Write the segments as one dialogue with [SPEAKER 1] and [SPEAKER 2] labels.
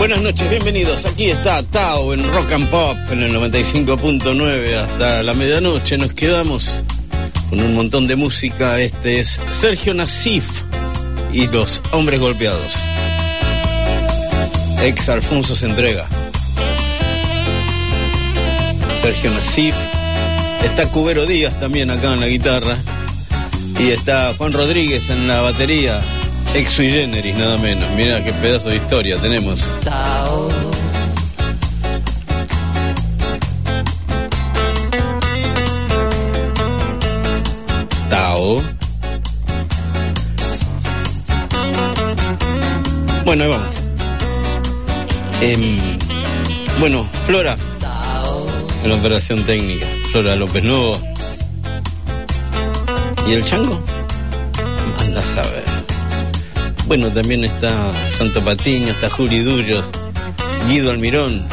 [SPEAKER 1] Buenas noches, bienvenidos. Aquí está Tao en Rock and Pop en el 95.9 hasta la medianoche. Nos quedamos con un montón de música. Este es Sergio Nasif y los hombres golpeados. Ex Alfonso se entrega. Sergio Nasif. Está Cubero Díaz también acá en la guitarra. Y está Juan Rodríguez en la batería. Ex sui generis, nada menos. Mira qué pedazo de historia tenemos.
[SPEAKER 2] Tao.
[SPEAKER 1] Bueno, ahí vamos. Em, bueno, Flora, en la operación técnica. Flora López Nuevo. ¿Y el chango? Anda a saber. Bueno, también está Santo Patiño, está Juli Dullos, Guido Almirón.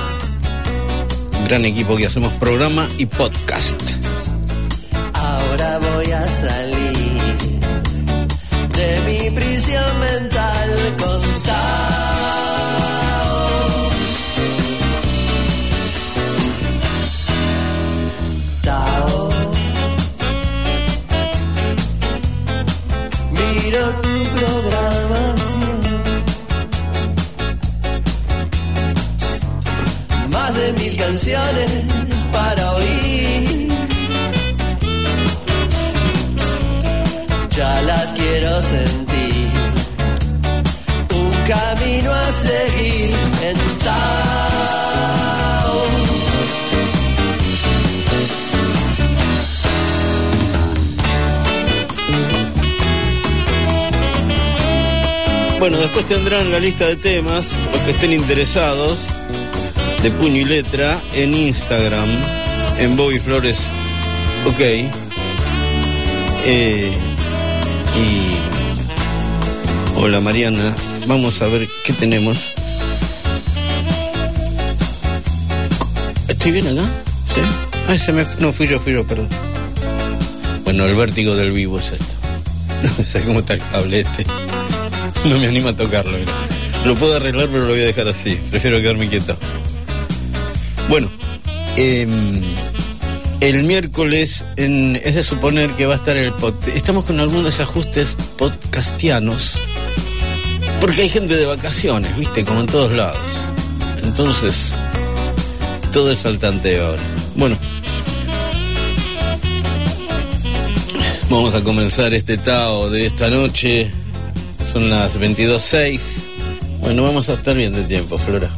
[SPEAKER 1] Gran equipo que hacemos programa y podcast.
[SPEAKER 2] Ahora voy a salir canciones para oír. ya las quiero sentir. Un camino a seguir en Tao.
[SPEAKER 1] Bueno, después tendrán la lista de temas, los que estén interesados, de puño y letra, en Instagram, en Bobby Flores. Ok. Eh, y. Hola Mariana, vamos a ver qué tenemos. ¿Estoy bien acá? ¿Sí? Ay, se me. No, fui yo, fui yo, perdón. Bueno, el vértigo del vivo es esto. No sé cómo está el cable este. No me animo a tocarlo. Lo puedo arreglar, pero lo voy a dejar así. Prefiero quedarme quieto. Em, el miércoles en- es de suponer que va a estar el pod. Estamos con algunos desajustes podcastianos. Porque hay gente de vacaciones, viste, como en todos lados. Entonces, todo es saltante ahora. Bueno. Vamos a comenzar este Tao de esta noche. Son las 22.06. Bueno, vamos a estar bien de tiempo, Flora.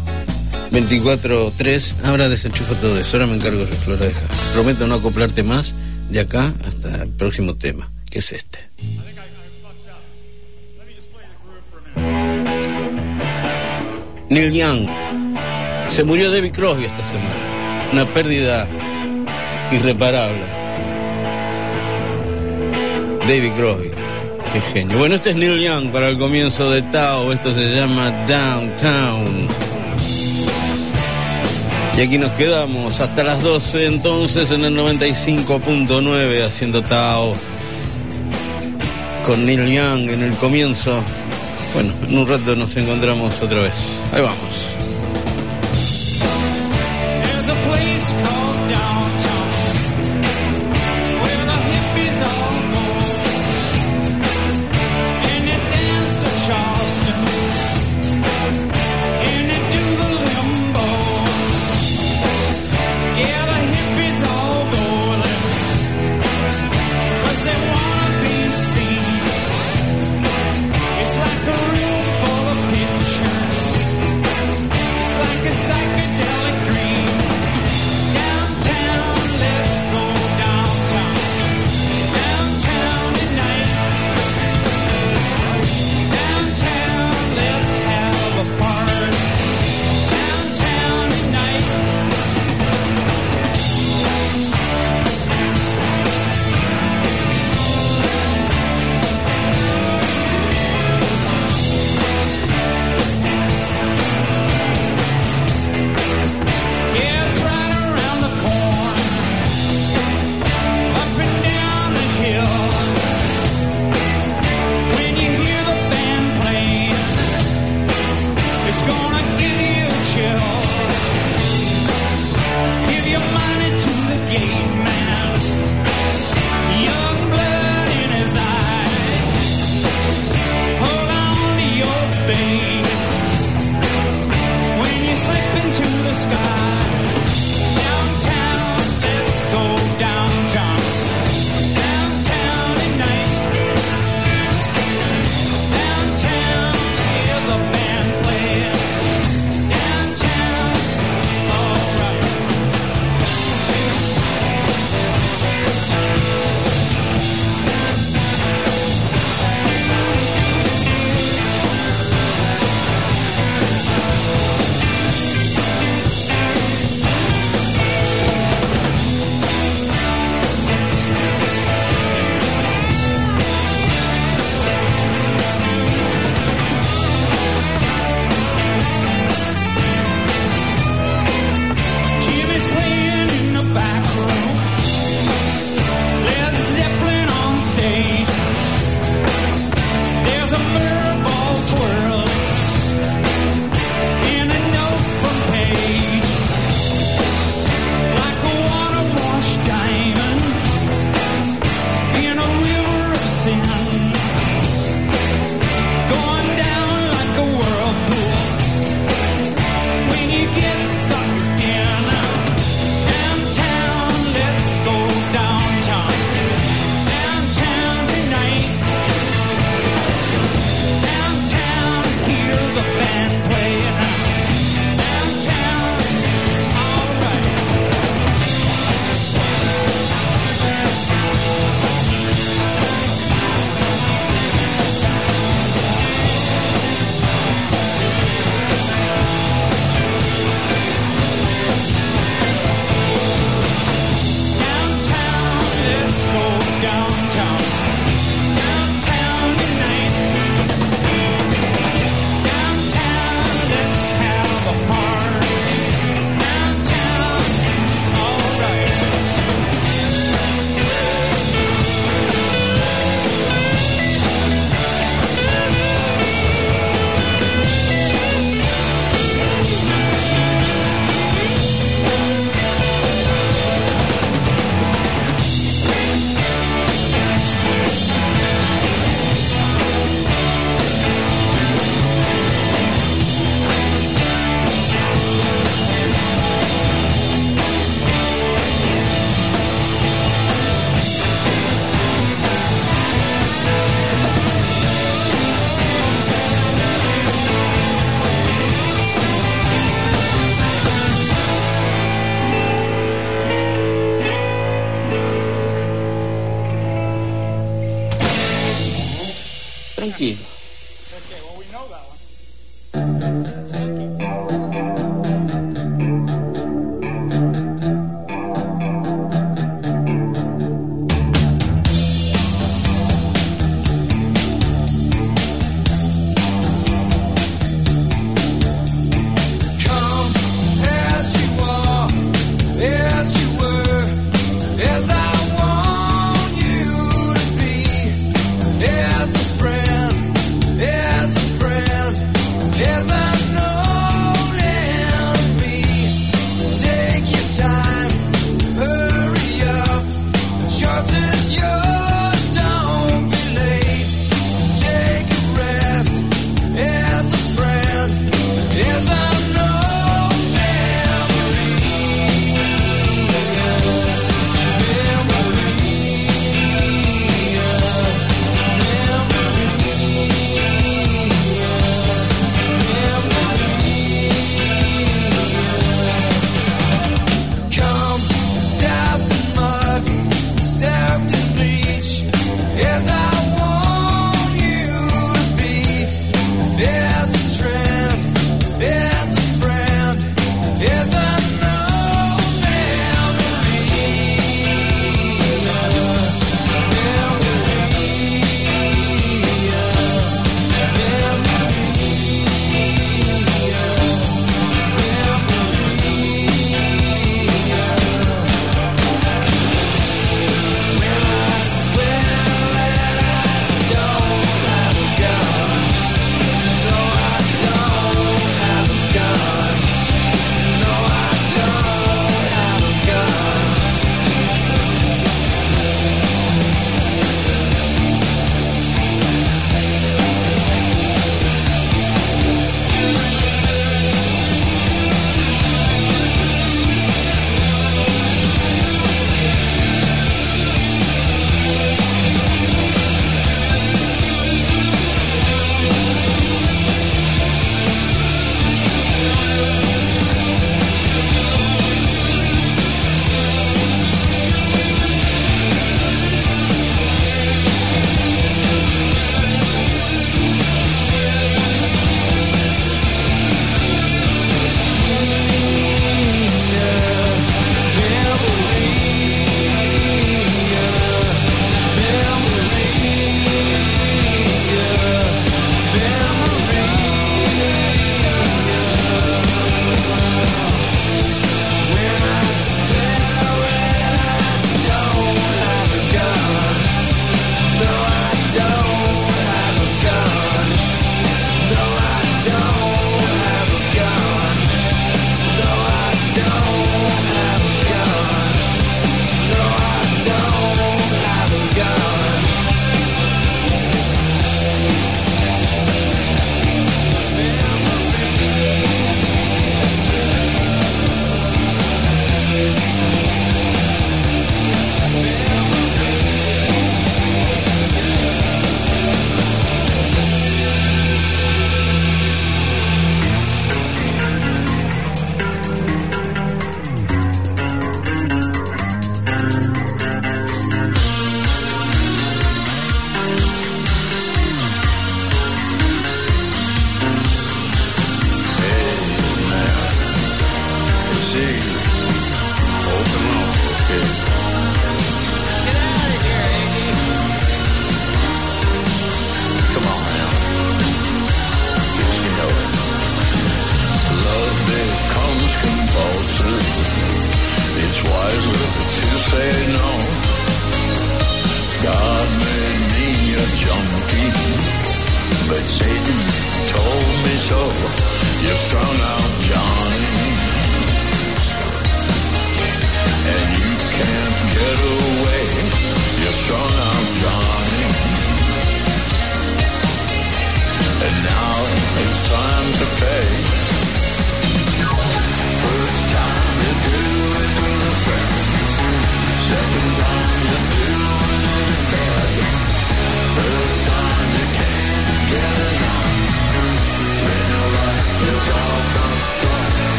[SPEAKER 1] 24.3. Ahora desenchufo todo eso. Ahora me encargo de Flora. Prometo no acoplarte más de acá hasta el próximo tema, que es este. Neil Young. Se murió David Crosby esta semana. Una pérdida irreparable. David Crosby. Qué genio. Bueno, este es Neil Young para el comienzo de Tao. Esto se llama Downtown. Y aquí nos quedamos hasta las 12 entonces en el 95.9 haciendo Tao con Neil Young en el comienzo. Bueno, en un rato nos encontramos otra vez. Ahí vamos.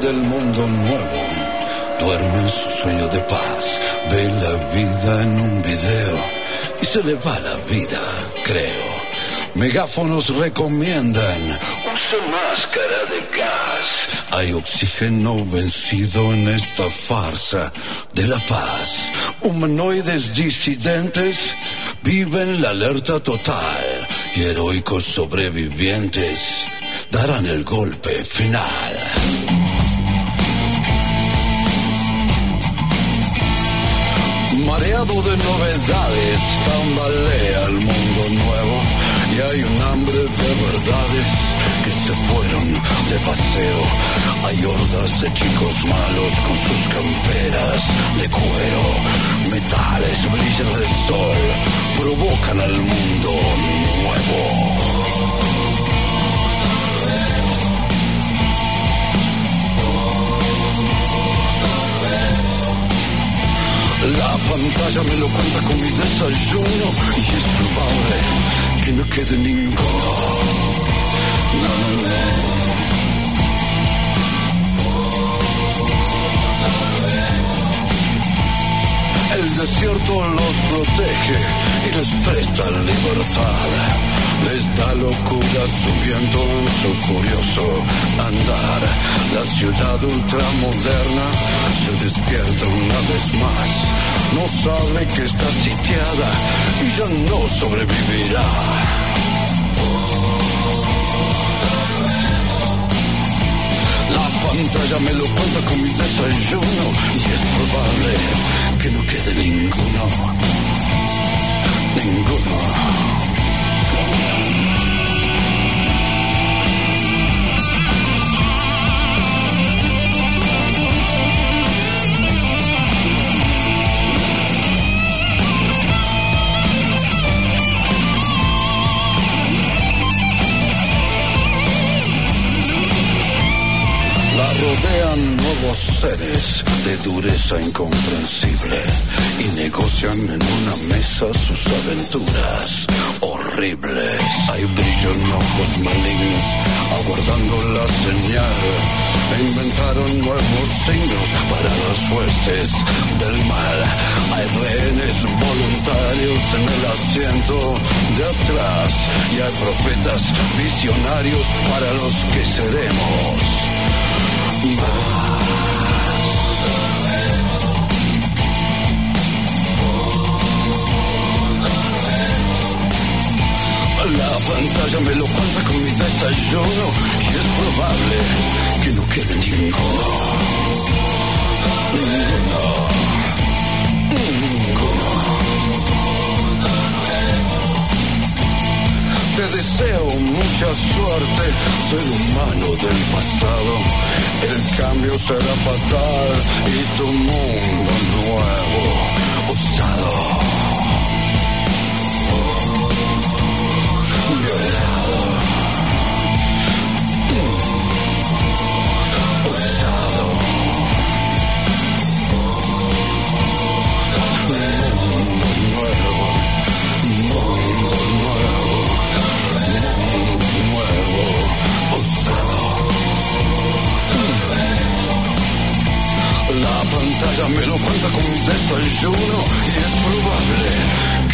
[SPEAKER 3] Del mundo nuevo duerme en su sueño de paz, ve la vida en un video y se le va la vida, creo. Megáfonos recomiendan, use máscara de gas. Hay oxígeno vencido en esta farsa de la paz. Humanoides disidentes viven la alerta total y heroicos sobrevivientes darán el golpe final. De novedades, tambalea el mundo nuevo y hay un hambre de verdades que se fueron de paseo. Hay hordas de chicos malos con sus camperas de cuero. Metales brillan del sol, provocan al mundo nuevo. La pantalla me lo cuenta con mi desayuno y es probable que no quede ninguno. No, no, no. El desierto los protege y les presta libertad. Les da locura su viento en su furioso andar. La ciudad ultramoderna se despierta una vez más. No sabe que está sitiada y ya no sobrevivirá. La pantalla me lo cuenta con mi desayuno y es probable que no quede ninguno. Ninguno. La rodean nuevos seres de dureza incomprensible y negocian en una mesa sus aventuras horribles. Hay brillo en ojos malignos aguardando la señal. Inventaron nuevos signos para las huestes del mal. Hay rehenes voluntarios en el asiento de atrás y hay profetas visionarios para los que seremos. La pantalla me lo cuenta con mi desayuno y es probable que no quede ninguno. Ninguno. Ninguno. Te deseo mucha suerte, ser humano del pasado. El cambio será fatal y tu mundo nuevo, usado. Violado. Usado. Mundo nuevo. Mundo nuevo. La pantalla me lo cuenta con mi desayuno y es probable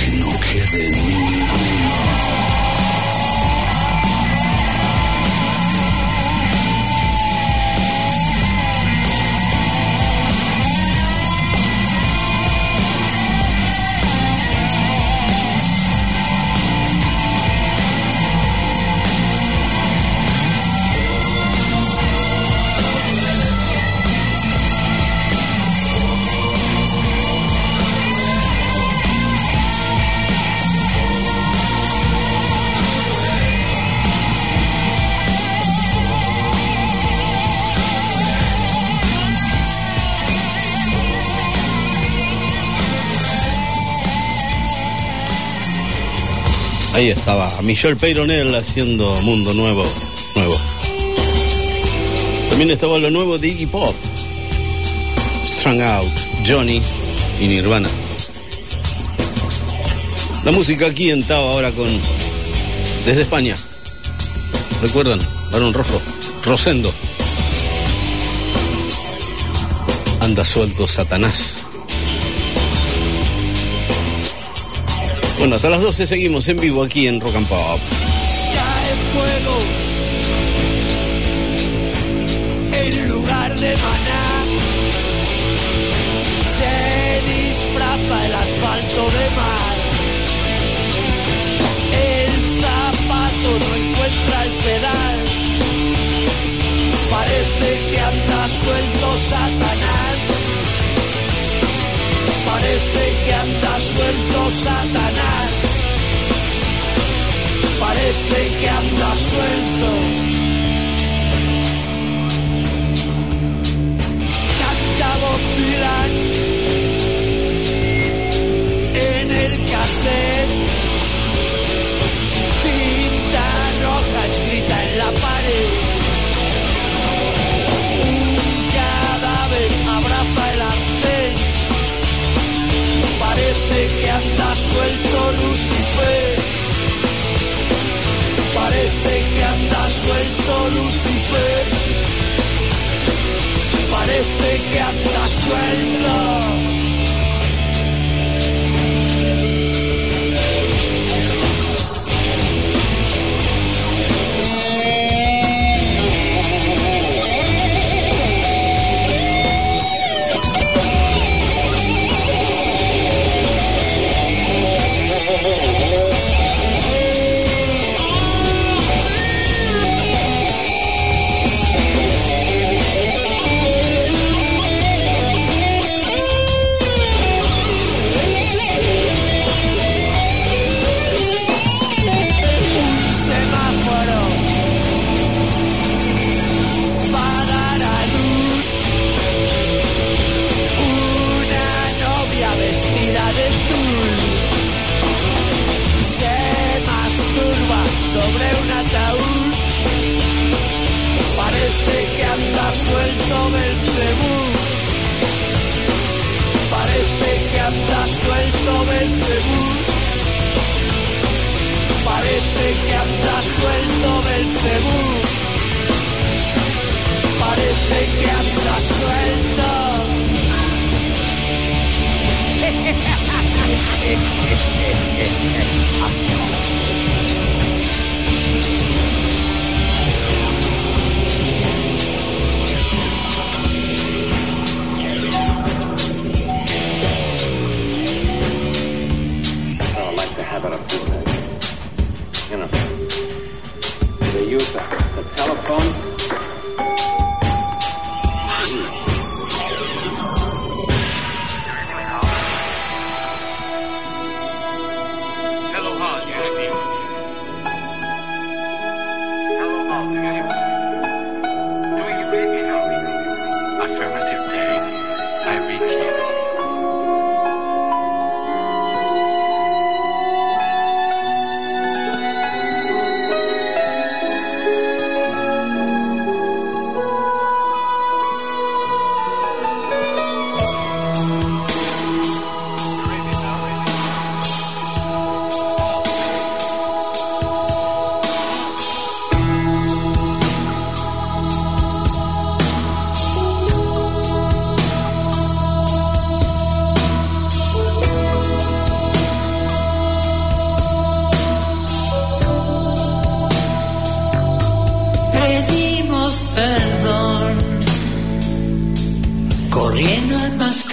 [SPEAKER 3] que no quede ninguno.
[SPEAKER 1] Ahí estaba Michelle Peyronel haciendo Mundo Nuevo. Nuevo. También estaba lo nuevo de Iggy Pop. Strung Out, Johnny y Nirvana. La música aquí en Tao ahora con. Desde España. ¿Recuerdan? Barón Rojo. Rosendo. Anda suelto Satanás. Bueno, hasta las 12 seguimos en vivo aquí en Rock and Pop.
[SPEAKER 4] cae fuego en lugar de maná. Se disfraza el asfalto de mar. El zapato no encuentra el pedal. Parece que anda suelto Satanás. Parece que anda suelto Satanás parece que anda suelto. Parece Parece que anda suelto Belcebú. Parece que anda suelto.
[SPEAKER 5] Have know, they use the, the telephone.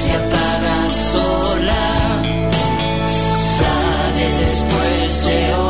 [SPEAKER 4] Se apaga sola, sale después de hora.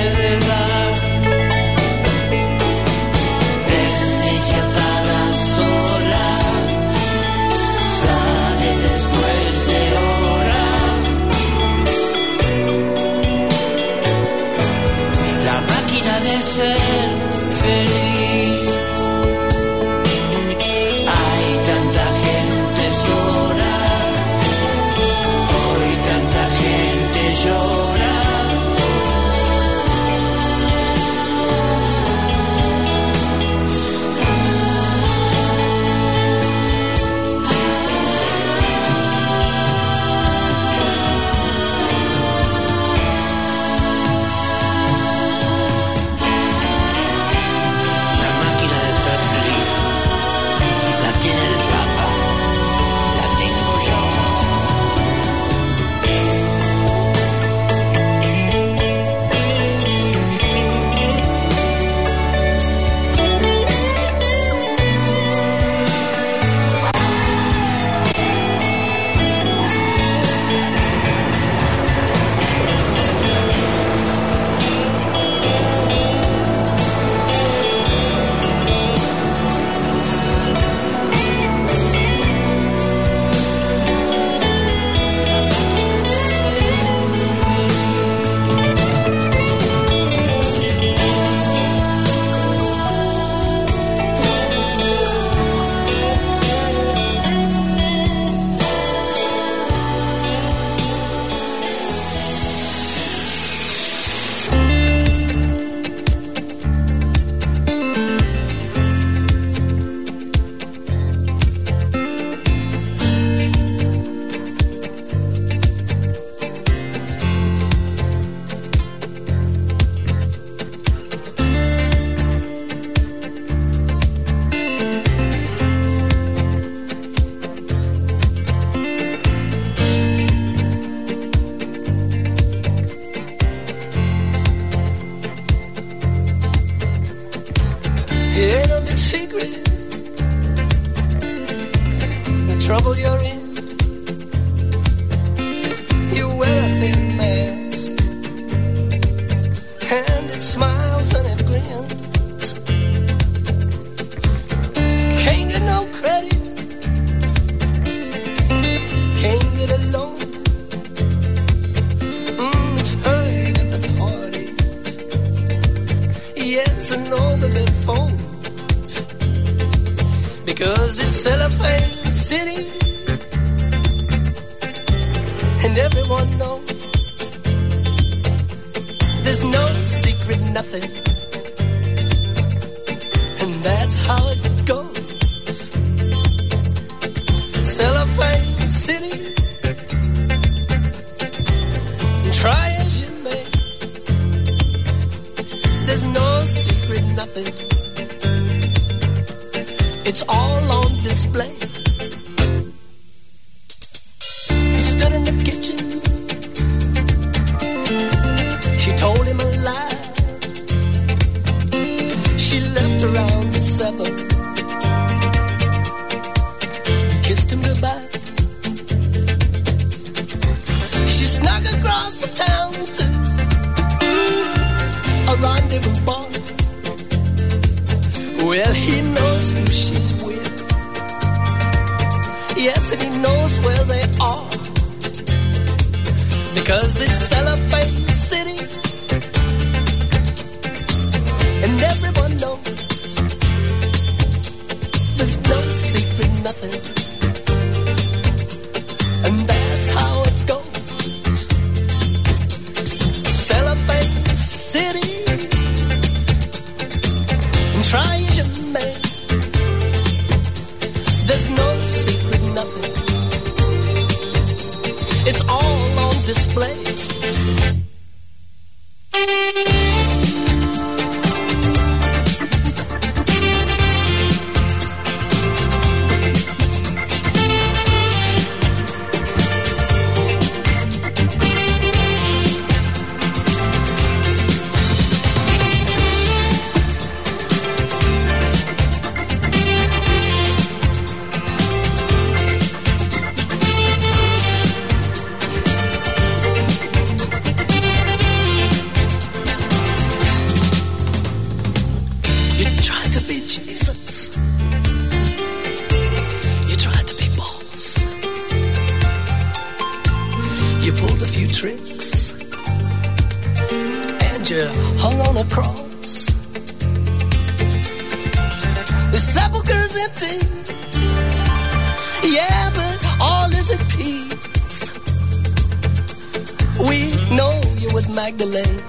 [SPEAKER 2] Magdalene.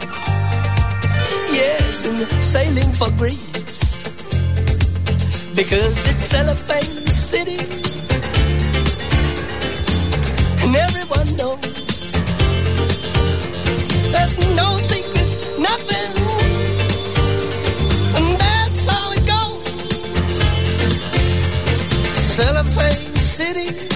[SPEAKER 2] Yes, and sailing for Greece. Because it's Cellophane City. And everyone knows there's no secret, nothing. And that's how it goes. Cellophane City.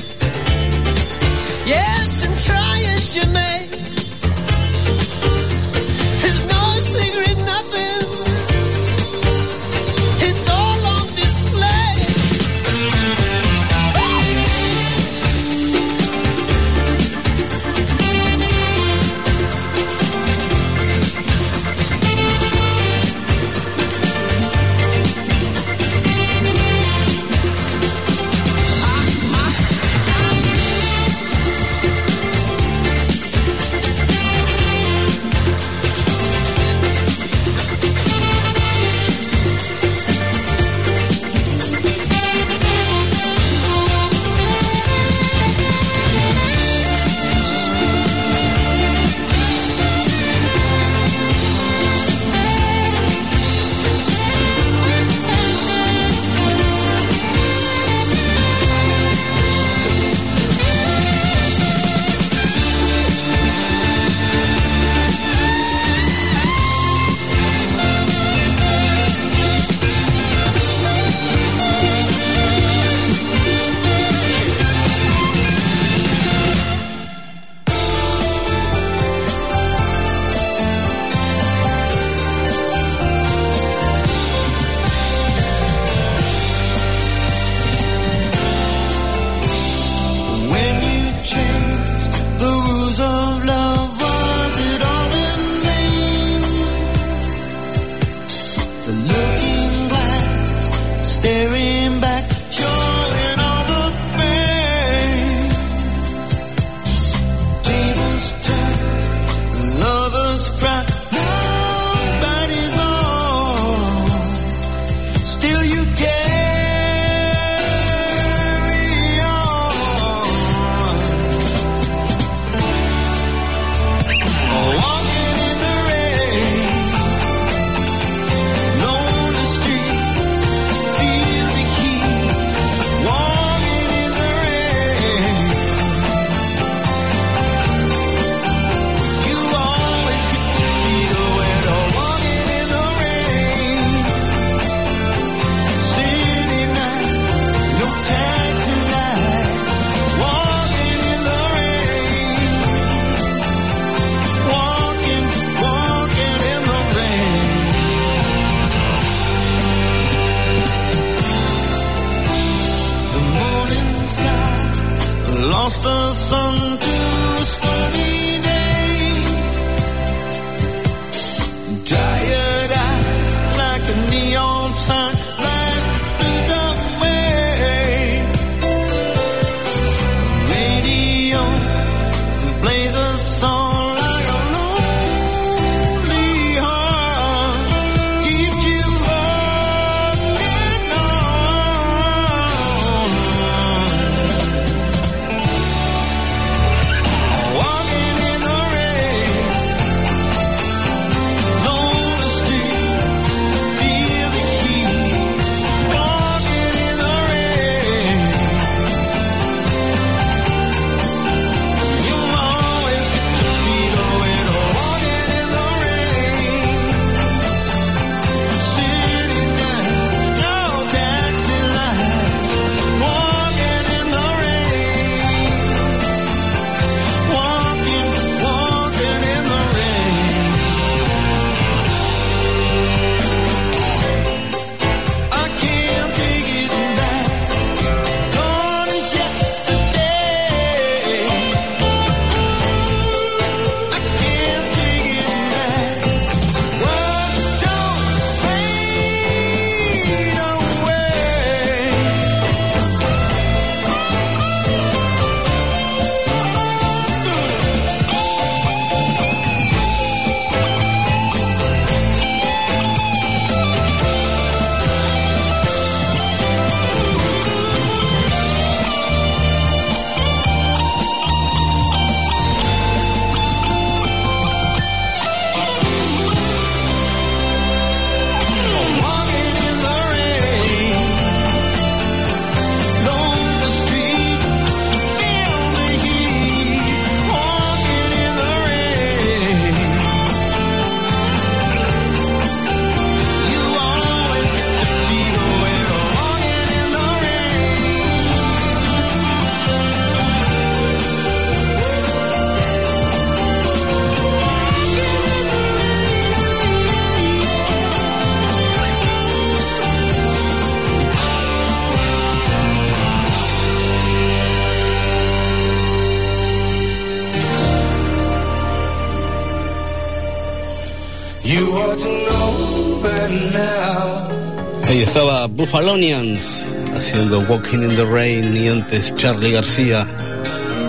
[SPEAKER 6] Fallonians haciendo Walking in the Rain y antes Charlie García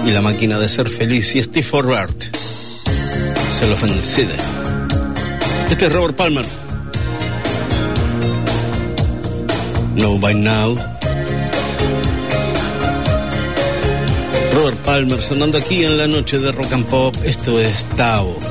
[SPEAKER 6] y la máquina de ser feliz y Steve Forward se lo felicite. Este es Robert Palmer. No by now. Robert Palmer sonando aquí en la noche de rock and pop. Esto es Tao.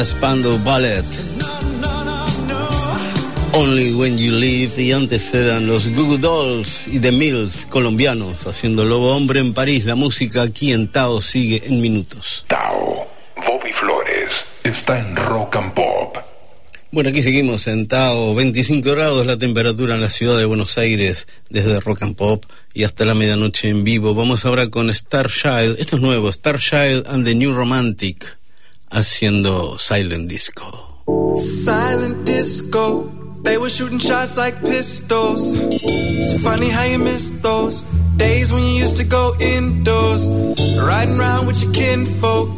[SPEAKER 1] Spandau Ballet. Only When You Leave y antes eran los Goo Goo Dolls y The Mills colombianos haciendo Lobo Hombre en París. La música aquí en Tao sigue en minutos.
[SPEAKER 7] Tao, Bobby Flores, está en Rock and Pop.
[SPEAKER 1] Bueno, aquí seguimos en Tao, 25 grados la temperatura en la ciudad de Buenos Aires desde Rock and Pop y hasta la medianoche en vivo. Vamos ahora con Starchild, esto es nuevo, Starchild and the New Romantic haciendo Silent Disco.
[SPEAKER 8] Silent disco. They were shooting shots like pistols. It's funny how you miss those days when you used to go indoors, riding around with your kinfolk.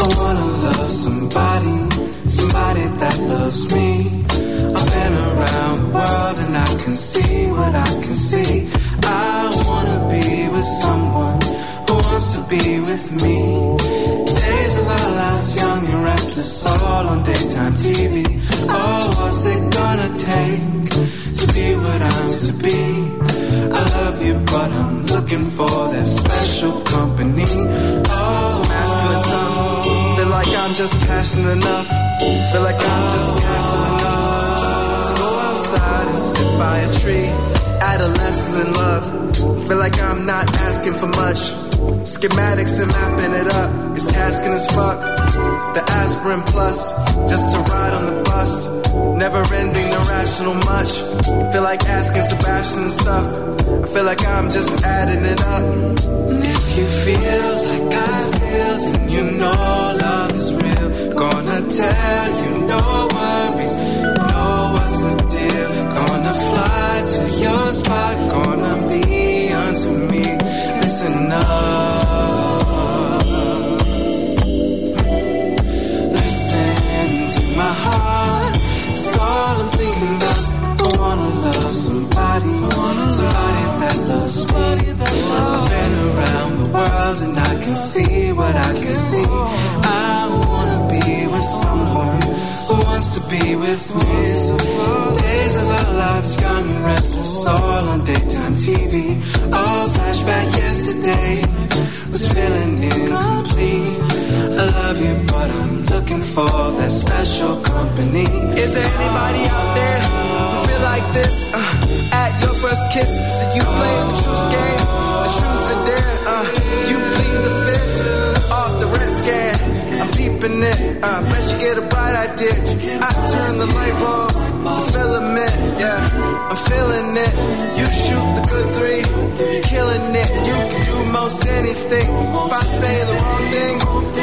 [SPEAKER 8] I wanna love somebody, somebody that loves me. I've been around the world and I can see what I can see. I wanna be with someone who wants to be with me. Days of our lives, young and restless, all on daytime TV. Oh, what's it gonna take to be what I'm to be? I love you, but I'm looking for that special company. Oh, masculine tough. Feel like I'm just passionate enough. Feel like I'm just passive enough to go outside and sit by a tree. Adolescent love. Feel like I'm not asking for much. Schematics and mapping it up. It's tasking as fuck. The aspirin plus, just to ride on the bus. Never ending, irrational much. Feel like asking Sebastian and stuff. I feel like I'm just adding it up. If you feel like I feel, then you know love is real. Gonna tell you no worries, to your spot, gonna be unto me. Listen up. Listen to my heart. It's all I'm thinking about. I wanna love somebody, somebody that loves me. I've been around the world and I can see what I can see. I wanna be with someone who wants to be with me. Days of our lives, young and restless, all on daytime TV. All flashback yesterday was feeling incomplete. I love you, but I'm looking for that special company. Is there anybody out there who feel like this? Uh, at your first kiss, said you played the truth game, the truth and dare. Uh, you plead the fifth off the red scan. I'm peeping it, uh, bet you get a bright idea. I turn the light bulb, the filament, yeah, I'm feeling it. You shoot the good three, you're killing it. You can do most anything. If I say the wrong thing,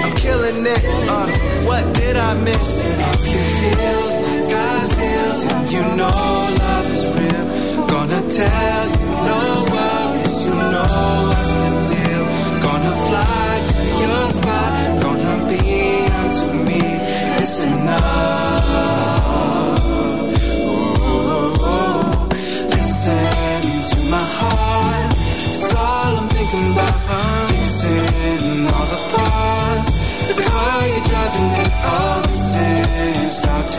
[SPEAKER 8] I'm killing it. Uh, what did I miss? If you feel like I feel, then you know love is real. Gonna tell you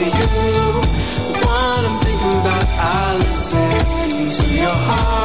[SPEAKER 8] to you. One I'm thinking about, I listen to your heart.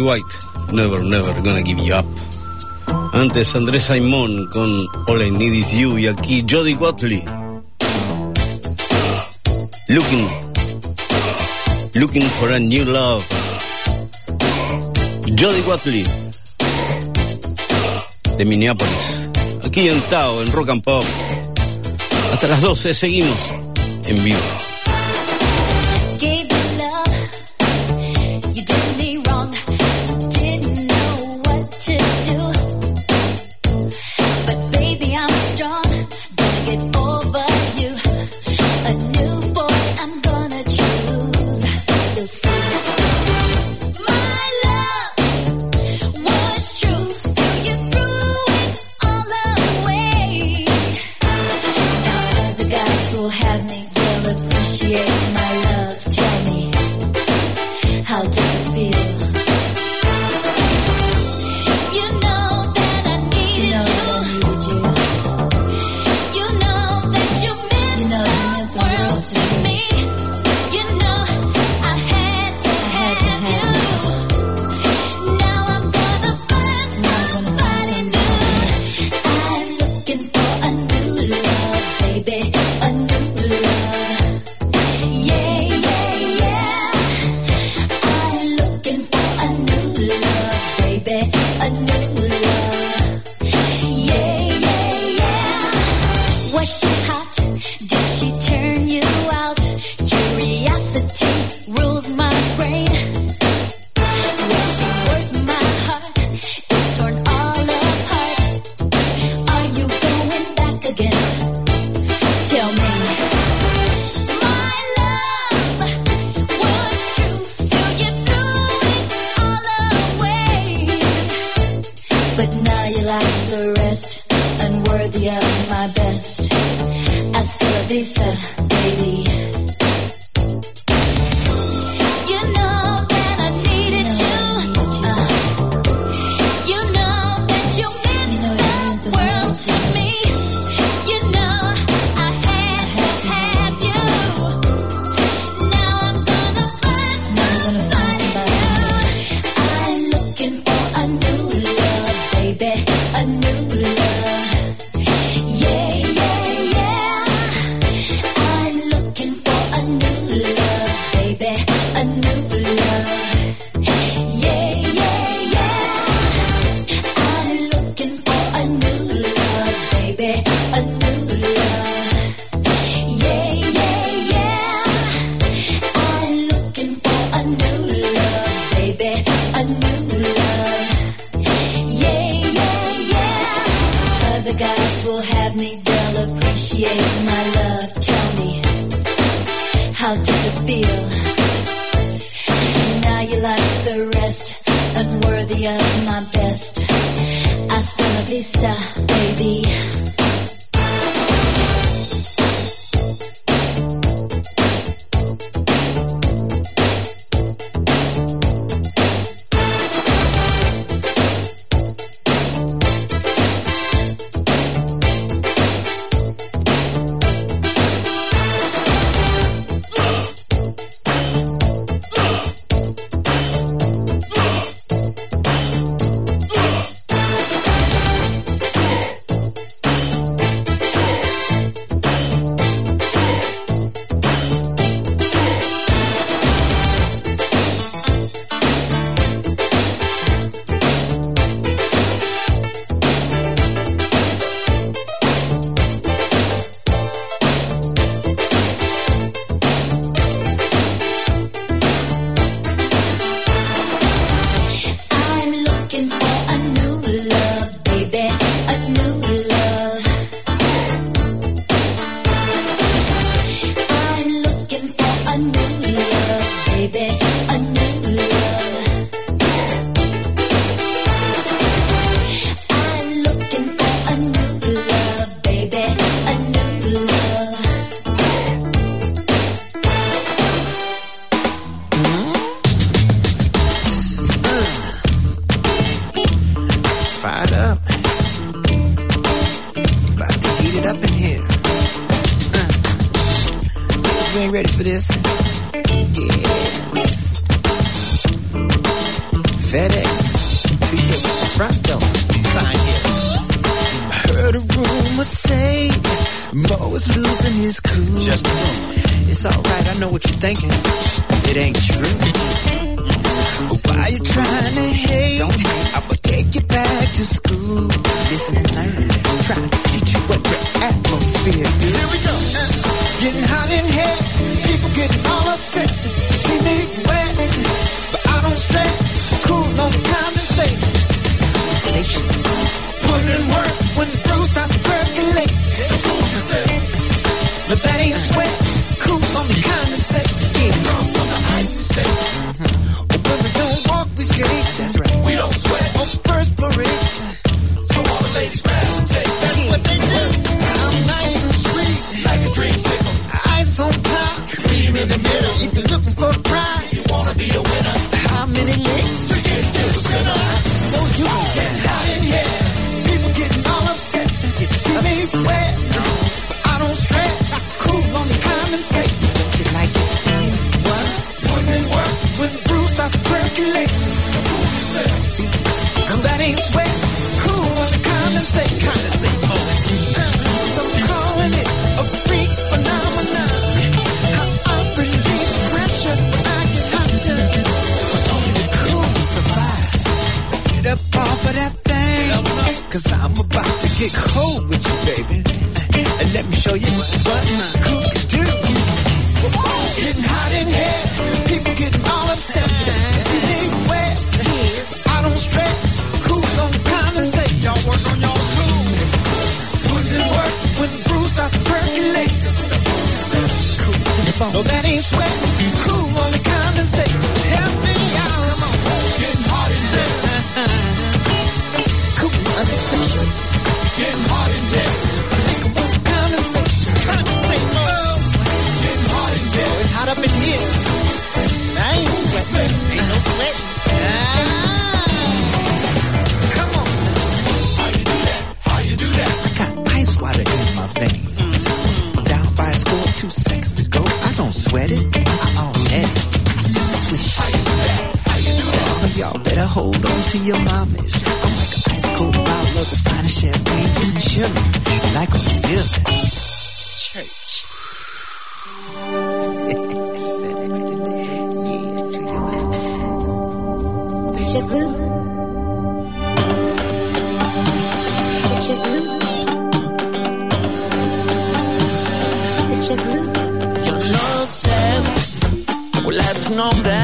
[SPEAKER 9] White, Never, Never Gonna Give You Up. Antes Andrés Simón con All I Need Is You y aquí Jody Watley. Looking, looking for a new love. Jody Watley de Minneapolis. Aquí en Tao, en Rock and Pop. Hasta las 12 seguimos en vivo.
[SPEAKER 5] Cuál es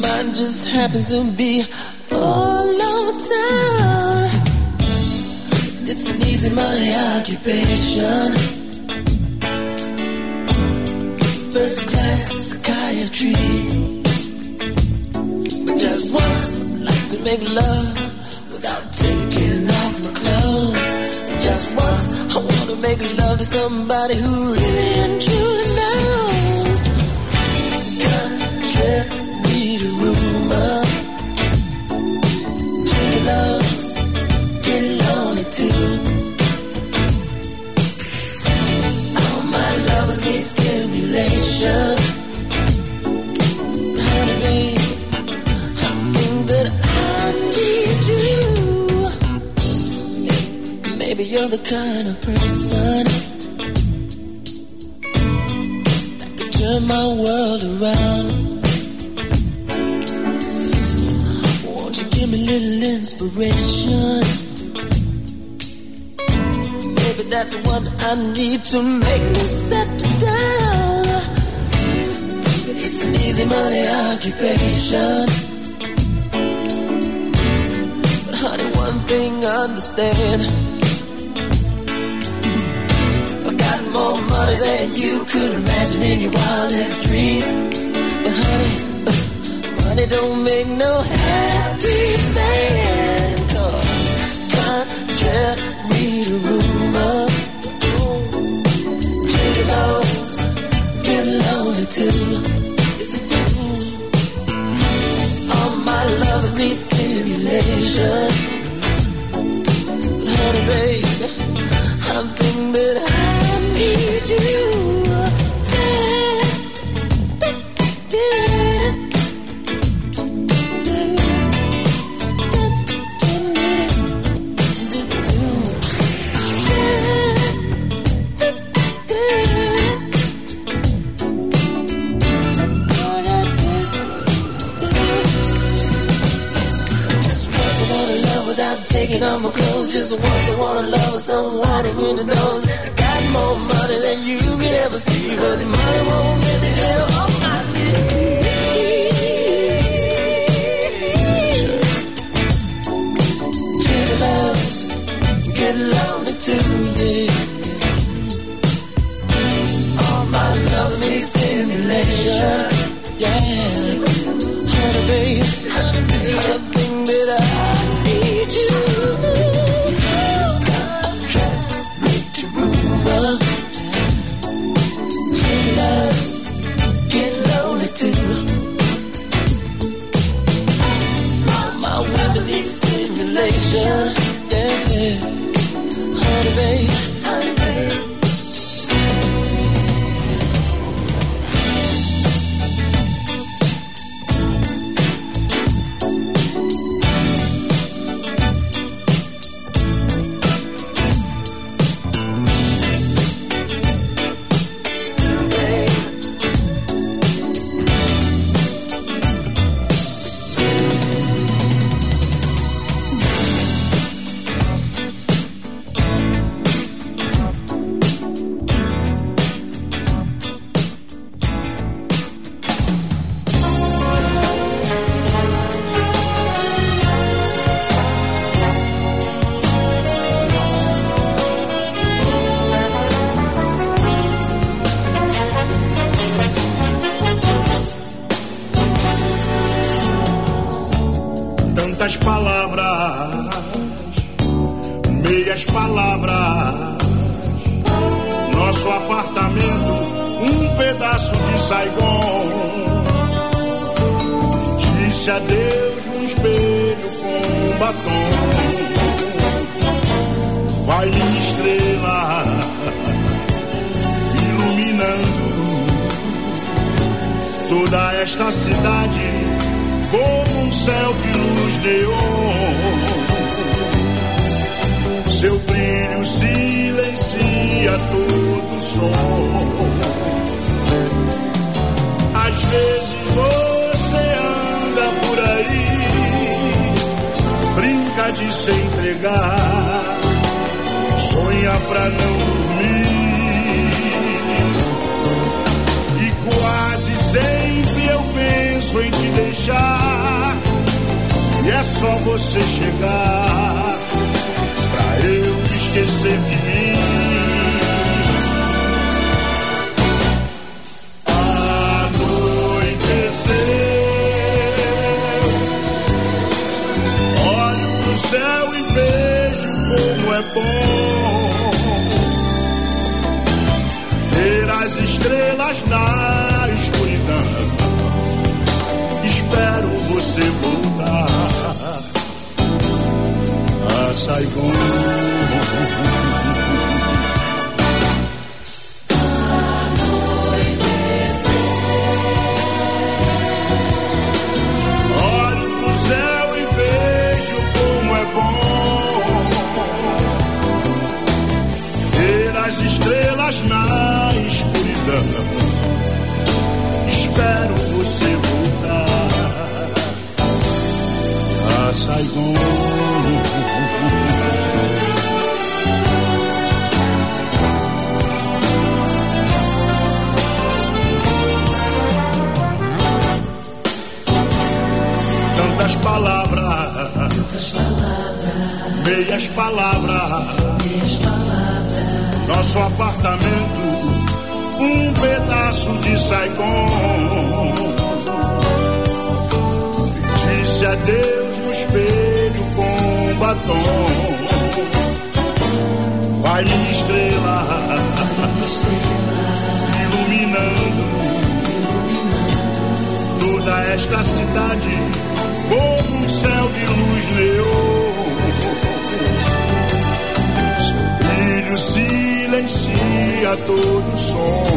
[SPEAKER 2] mine just happens to be
[SPEAKER 10] Disse adeus no espelho com batom. Vai estrela, iluminando toda esta cidade como um céu de luz neon. Seu brilho silencia todo som.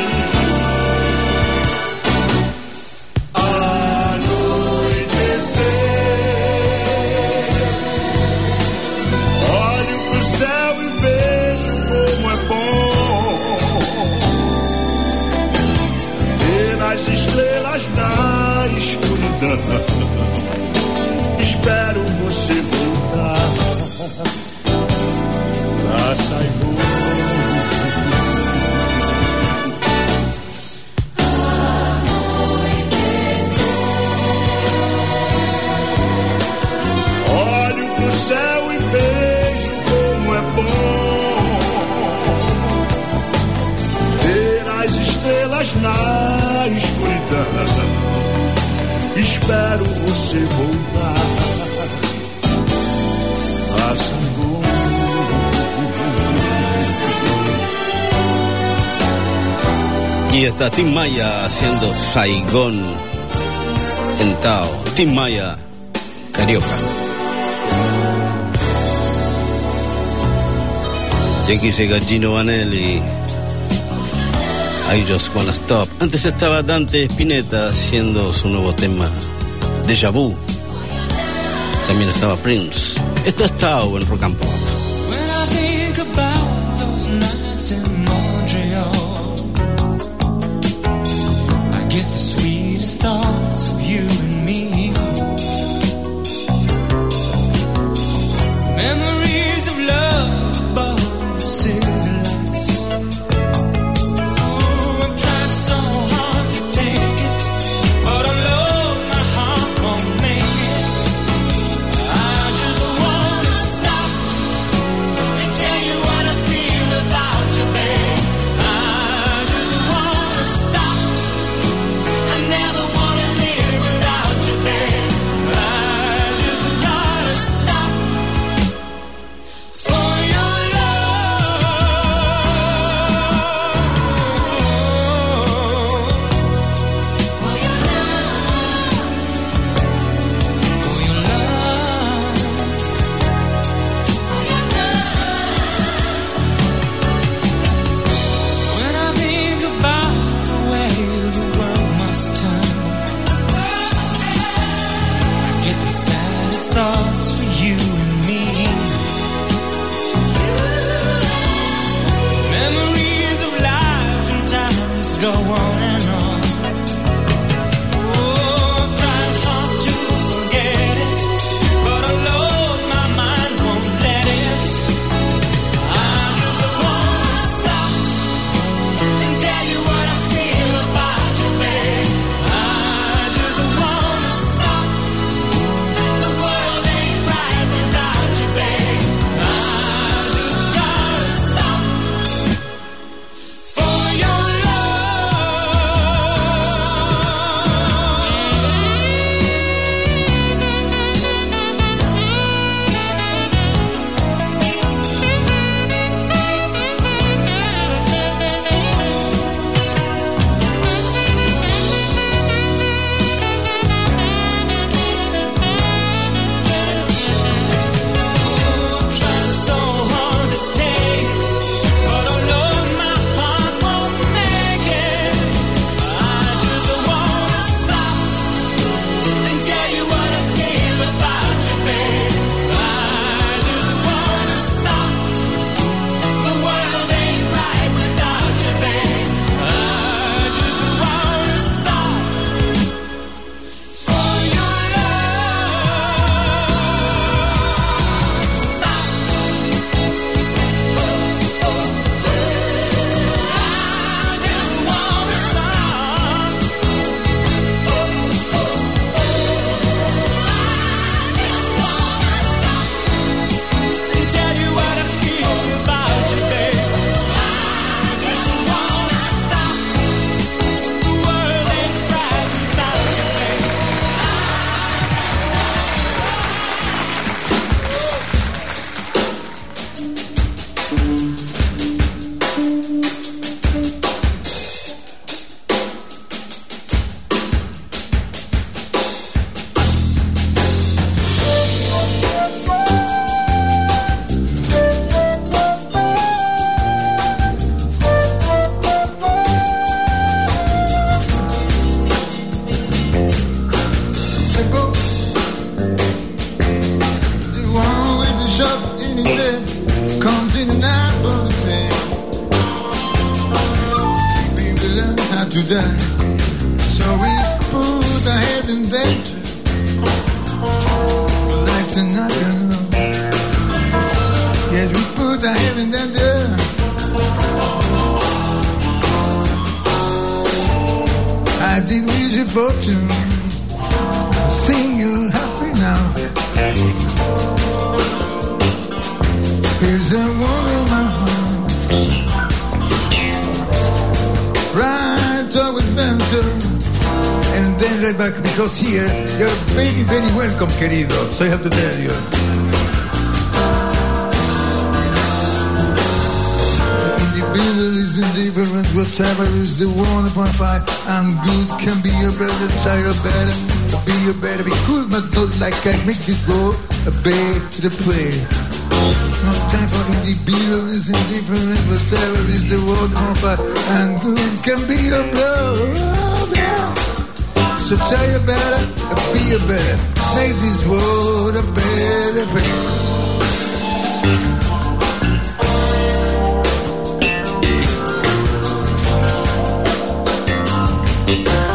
[SPEAKER 10] Pra Saigon. Olho pro céu e vejo como é bom ver as estrelas na escuridão. Espero você voltar
[SPEAKER 1] Y está Tim Maya haciendo Saigón en Tao. Tim Maya, Carioca. Y aquí llega Gino Vanelli. I just wanna stop. Antes estaba Dante Spinetta haciendo su nuevo tema, Deja Vu. También estaba Prince. Esto es Tao en Rock
[SPEAKER 11] to the play. No time for indie beetle is indifferent, but terror is the world on fire, and good can be a blow. So tell you better, be a better, make this world a better place.
[SPEAKER 12] Thank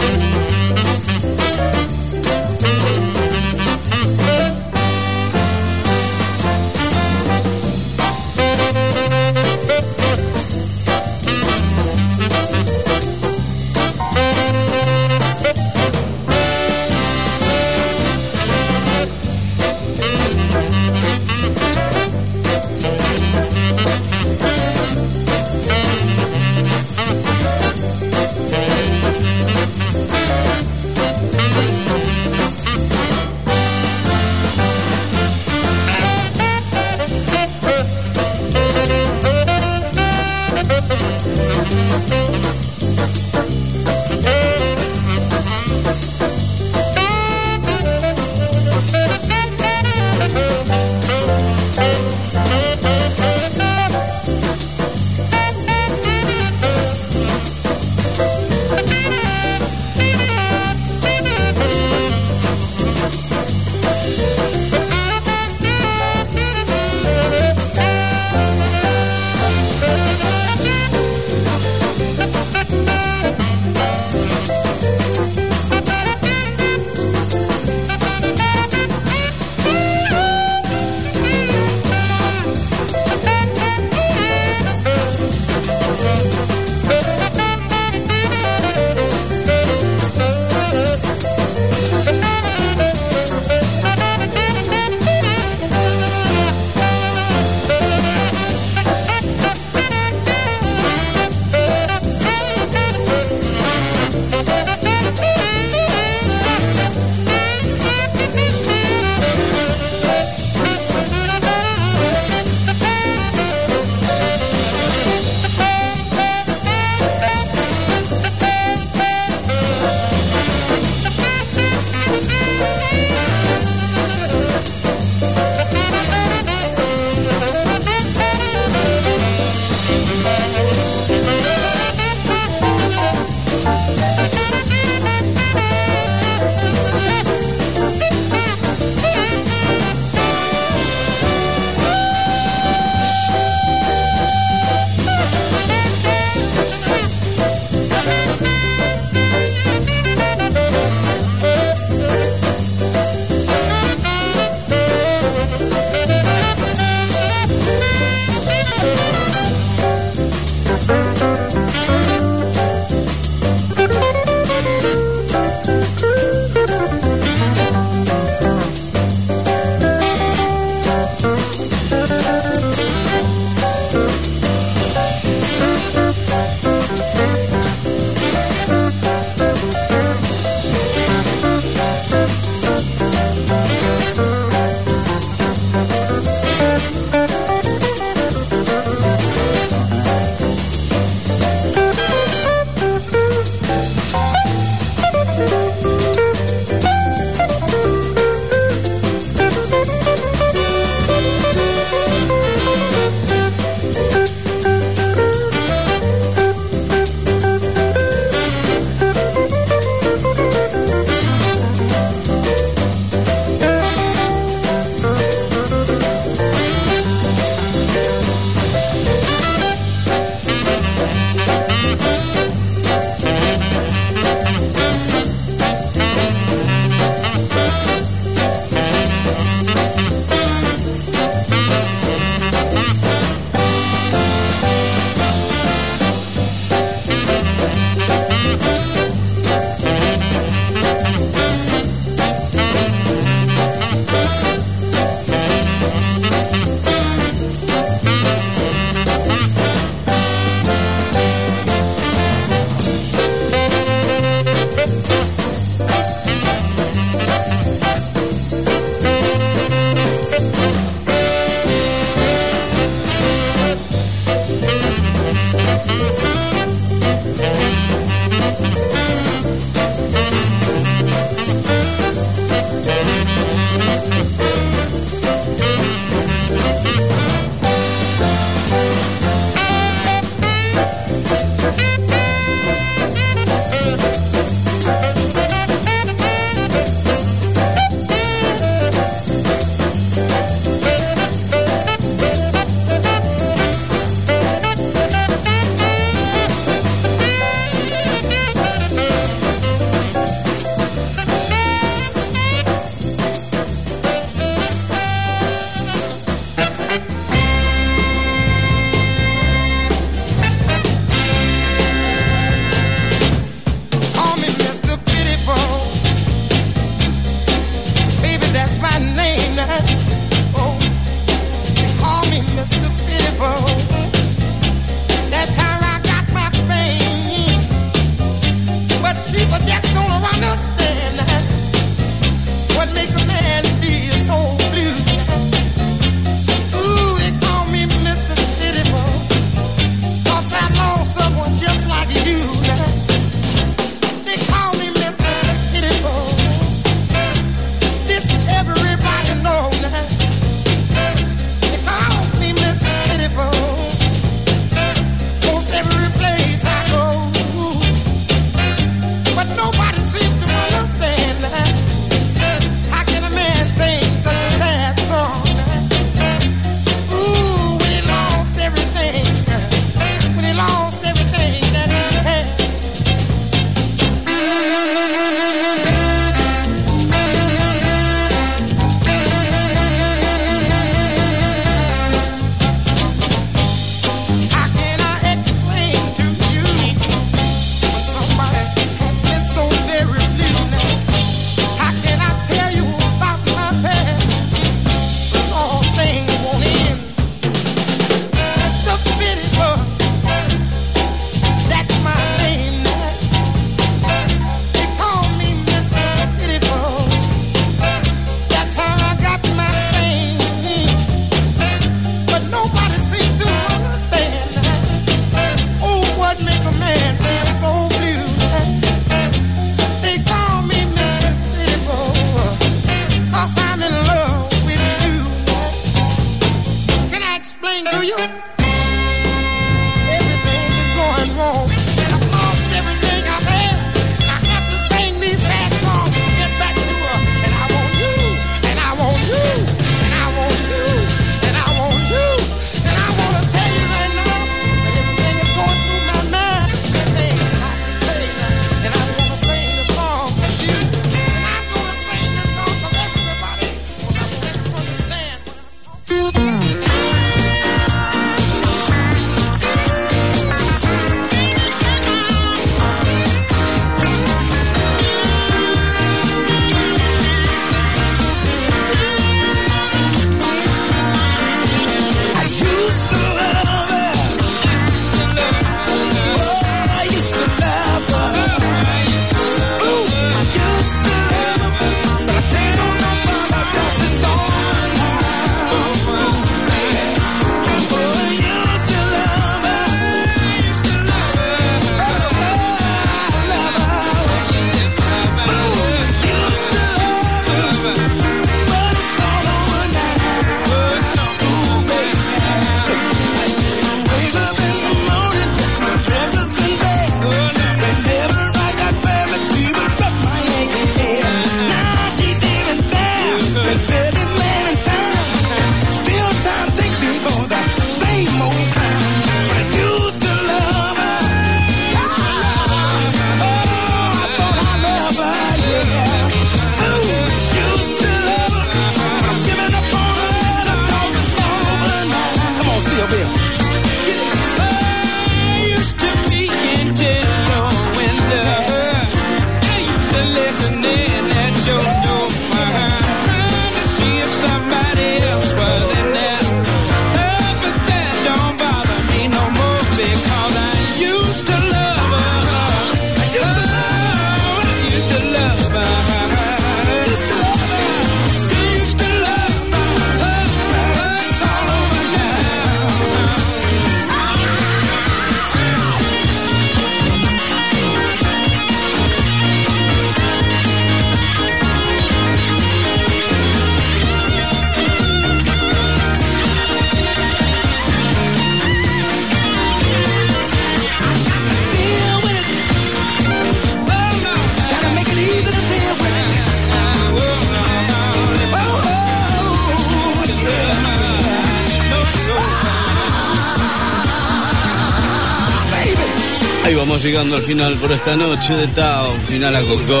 [SPEAKER 1] esta noche de Tao, final a Coco.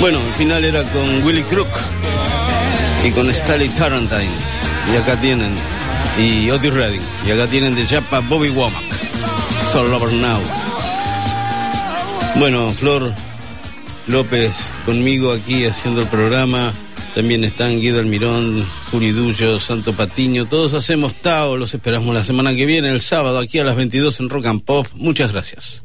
[SPEAKER 1] Bueno, el final era con Willy Crook y con Stanley Tarantine. Y acá tienen, y Otis Redding. Y acá tienen de Japa Bobby Womack. Soul Lover Now. Bueno, Flor López conmigo aquí haciendo el programa. También están Guido Almirón, Juridullo, Santo Patiño. Todos hacemos Tao. Los esperamos la semana que viene, el sábado, aquí a las 22 en Rock and Pop. Muchas gracias.